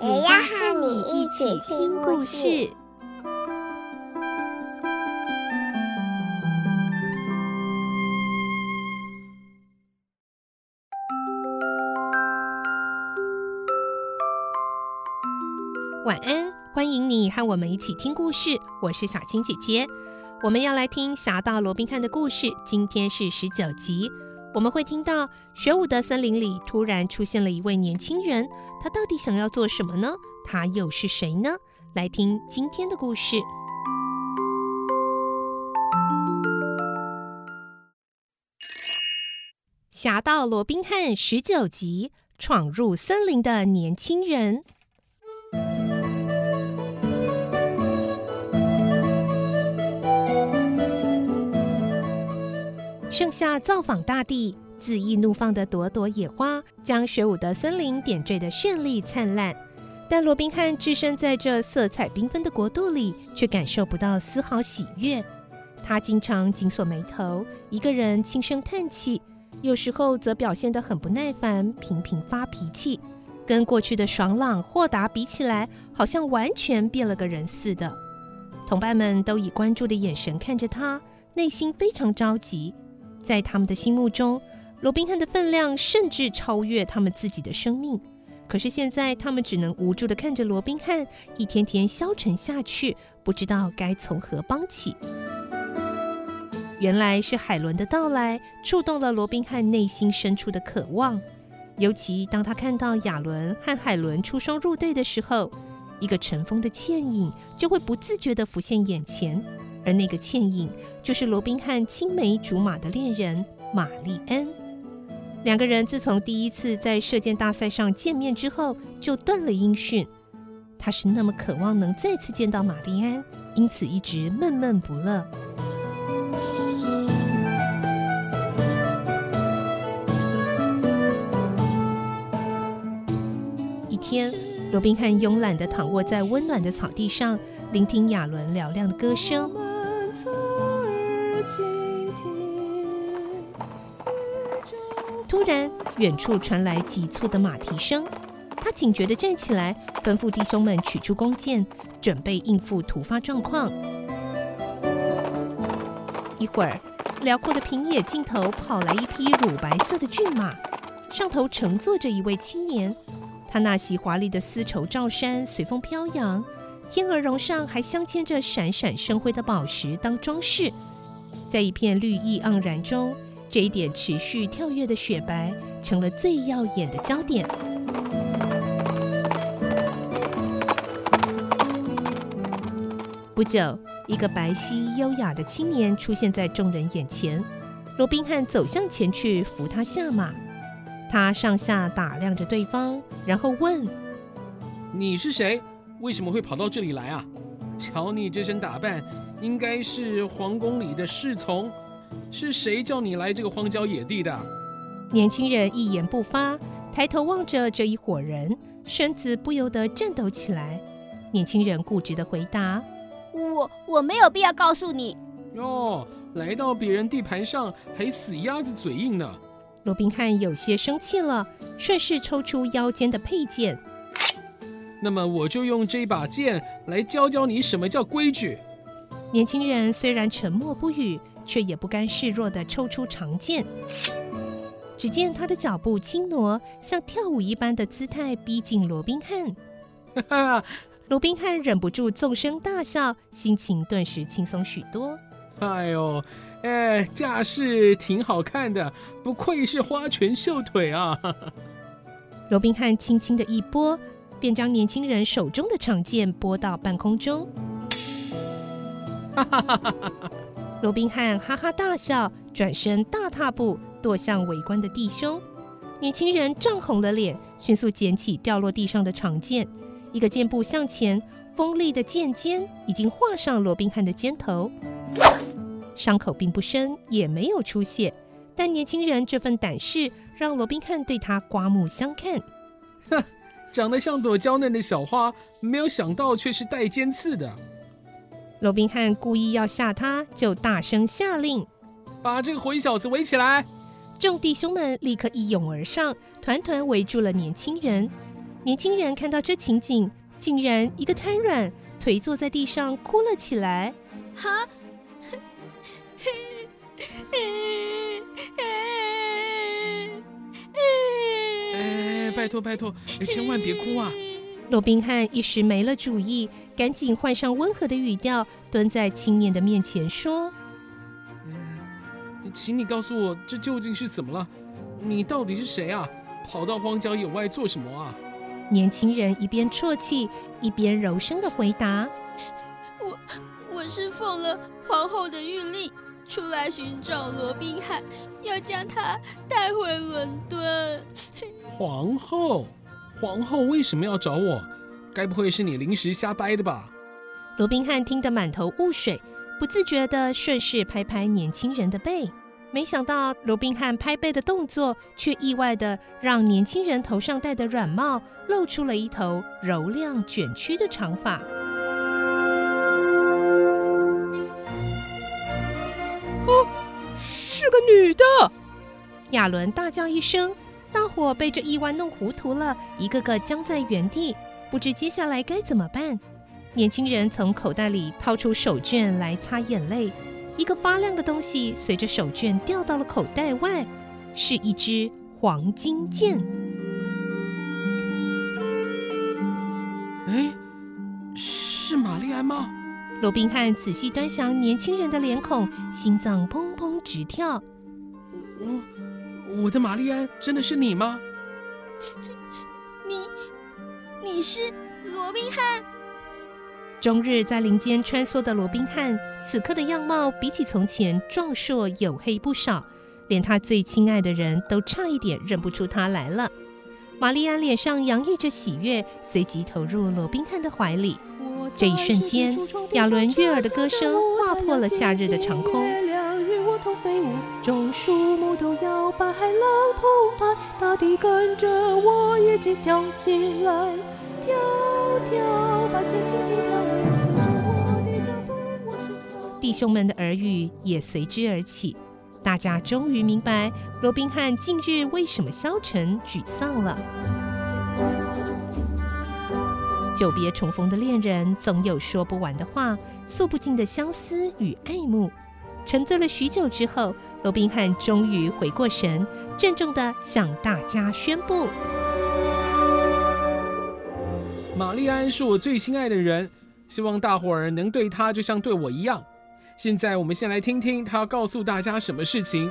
也要和你一起听故事。晚安，欢迎你和我们一起听故事。我是小青姐姐，我们要来听《侠盗罗宾汉》的故事。今天是十九集，我们会听到雪伍的森林里突然出现了一位年轻人，他到底想要做什么呢？他又是谁呢？来听今天的故事，《侠盗罗宾汉》十九集：闯入森林的年轻人。盛夏造访大地，恣意怒放的朵朵野花，将雪伍的森林点缀得绚丽灿烂。但罗宾汉置身在这色彩缤纷的国度里，却感受不到丝毫喜悦。他经常紧锁眉头，一个人轻声叹气，有时候则表现得很不耐烦，频频发脾气，跟过去的爽朗豁达比起来，好像完全变了个人似的。同伴们都以关注的眼神看着他，内心非常着急。在他们的心目中，罗宾汉的分量甚至超越他们自己的生命。可是现在，他们只能无助地看着罗宾汉一天天消沉下去，不知道该从何帮起。原来是海伦的到来触动了罗宾汉内心深处的渴望。尤其当他看到亚伦和海伦出双入对的时候，一个尘封的倩影就会不自觉地浮现眼前。而那个倩影，就是罗宾汉青梅竹马的恋人玛丽安。两个人自从第一次在射箭大赛上见面之后，就断了音讯。他是那么渴望能再次见到玛丽安，因此一直闷闷不乐。一天，罗宾汉慵懒地躺卧在温暖的草地上，聆听亚伦嘹亮的歌声。突然，远处传来急促的马蹄声。他警觉地站起来，吩咐弟兄们取出弓箭，准备应付突发状况。一会儿，辽阔的平野尽头跑来一匹乳白色的骏马，上头乘坐着一位青年。他那袭华丽的丝绸罩衫随风飘扬，天鹅绒上还镶嵌着闪闪生辉的宝石当装饰，在一片绿意盎然中。这一点持续跳跃的雪白，成了最耀眼的焦点。不久，一个白皙优雅的青年出现在众人眼前。罗宾汉走向前去扶他下马，他上下打量着对方，然后问：“你是谁？为什么会跑到这里来啊？瞧你这身打扮，应该是皇宫里的侍从。”是谁叫你来这个荒郊野地的？年轻人一言不发，抬头望着这一伙人，身子不由得颤抖起来。年轻人固执的回答：“我我没有必要告诉你。”哟，来到别人地盘上还死鸭子嘴硬呢。罗宾汉有些生气了，顺势抽出腰间的佩剑。那么我就用这把剑来教教你什么叫规矩。年轻人虽然沉默不语。却也不甘示弱地抽出长剑，只见他的脚步轻挪，像跳舞一般的姿态逼近罗宾汉。哈哈，罗宾汉忍不住纵声大笑，心情顿时轻松许多。哎呦，哎，架势挺好看的，不愧是花拳绣腿啊！罗宾汉轻轻的一拨，便将年轻人手中的长剑拨到半空中。哈！罗宾汉哈哈大笑，转身大踏步踱向围观的弟兄。年轻人涨红了脸，迅速捡起掉落地上的长剑，一个箭步向前，锋利的剑尖已经划上罗宾汉的肩头，伤口并不深，也没有出血。但年轻人这份胆识让罗宾汉对他刮目相看。哼，长得像朵娇嫩的小花，没有想到却是带尖刺的。罗宾汉故意要吓他，就大声下令：“把这个混小子围起来！”众弟兄们立刻一拥而上，团团围住了年轻人。年轻人看到这情景，竟然一个瘫软，颓坐在地上哭了起来。哈！哎，拜托拜托，千万别哭啊！罗宾汉一时没了主意，赶紧换上温和的语调，蹲在青年的面前说：“嗯，请你告诉我，这究竟是怎么了？你到底是谁啊？跑到荒郊野外做什么啊？”年轻人一边啜泣，一边柔声的回答：“我我是奉了皇后的谕令。”出来寻找罗宾汉，要将他带回伦敦。皇后，皇后为什么要找我？该不会是你临时瞎掰的吧？罗宾汉听得满头雾水，不自觉地顺势拍拍年轻人的背。没想到罗宾汉拍背的动作，却意外地让年轻人头上戴的软帽露出了一头柔亮卷曲的长发。哦，是个女的！亚伦大叫一声，大伙被这意外弄糊涂了，一个个僵在原地，不知接下来该怎么办。年轻人从口袋里掏出手绢来擦眼泪，一个发亮的东西随着手绢掉到了口袋外，是一支黄金剑。哎，是玛丽安吗？罗宾汉仔细端详年轻人的脸孔，心脏砰砰直跳。我，我的玛丽安，真的是你吗？你，是罗宾汉？终日在林间穿梭的罗宾汉，此刻的样貌比起从前壮硕黝黑不少，连他最亲爱的人都差一点认不出他来了。玛丽安脸上洋溢着喜悦，随即投入罗宾汉的怀里。这一瞬间，亚伦悦耳的歌声划破了夏日的长空。同飞舞，众树木都摇摆，海浪澎湃，大地跟着我一起跳起来，跳跳，把轻轻地跳，我的脚步，我是跳。弟兄们的耳语也随之而起，大家终于明白罗宾汉近日为什么消沉沮丧了。久别重逢的恋人，总有说不完的话，诉不尽的相思与爱慕。沉醉了许久之后，罗宾汉终于回过神，郑重的向大家宣布：“玛丽安是我最心爱的人，希望大伙儿能对她就像对我一样。现在，我们先来听听她要告诉大家什么事情。”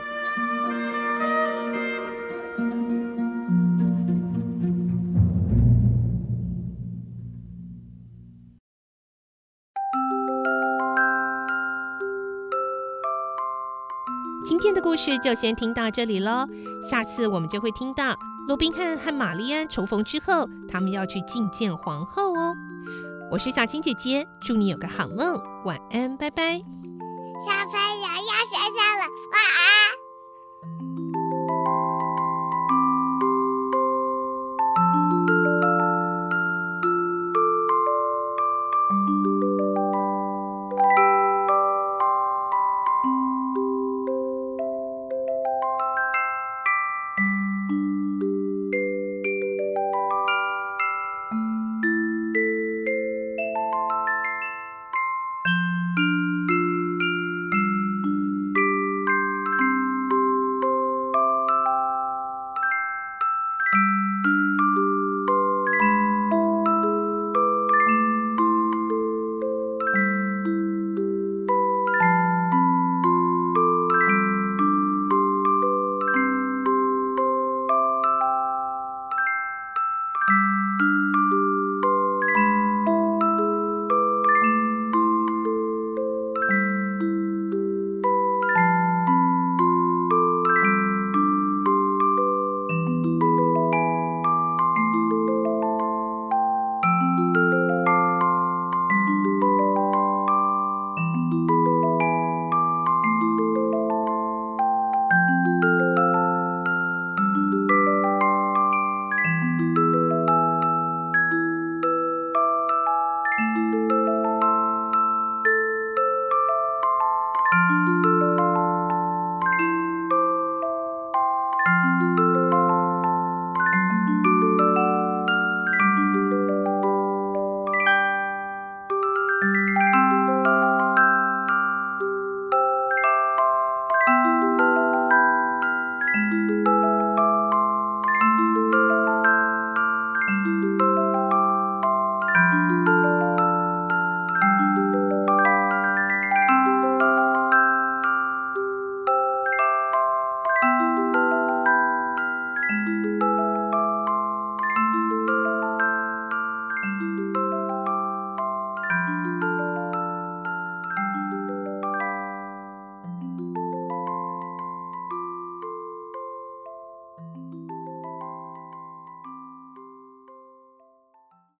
故事就先听到这里喽，下次我们就会听到罗宾汉和玛丽安重逢之后，他们要去觐见皇后哦。我是小青姐姐，祝你有个好梦，晚安，拜拜。小朋友要睡觉了，晚安。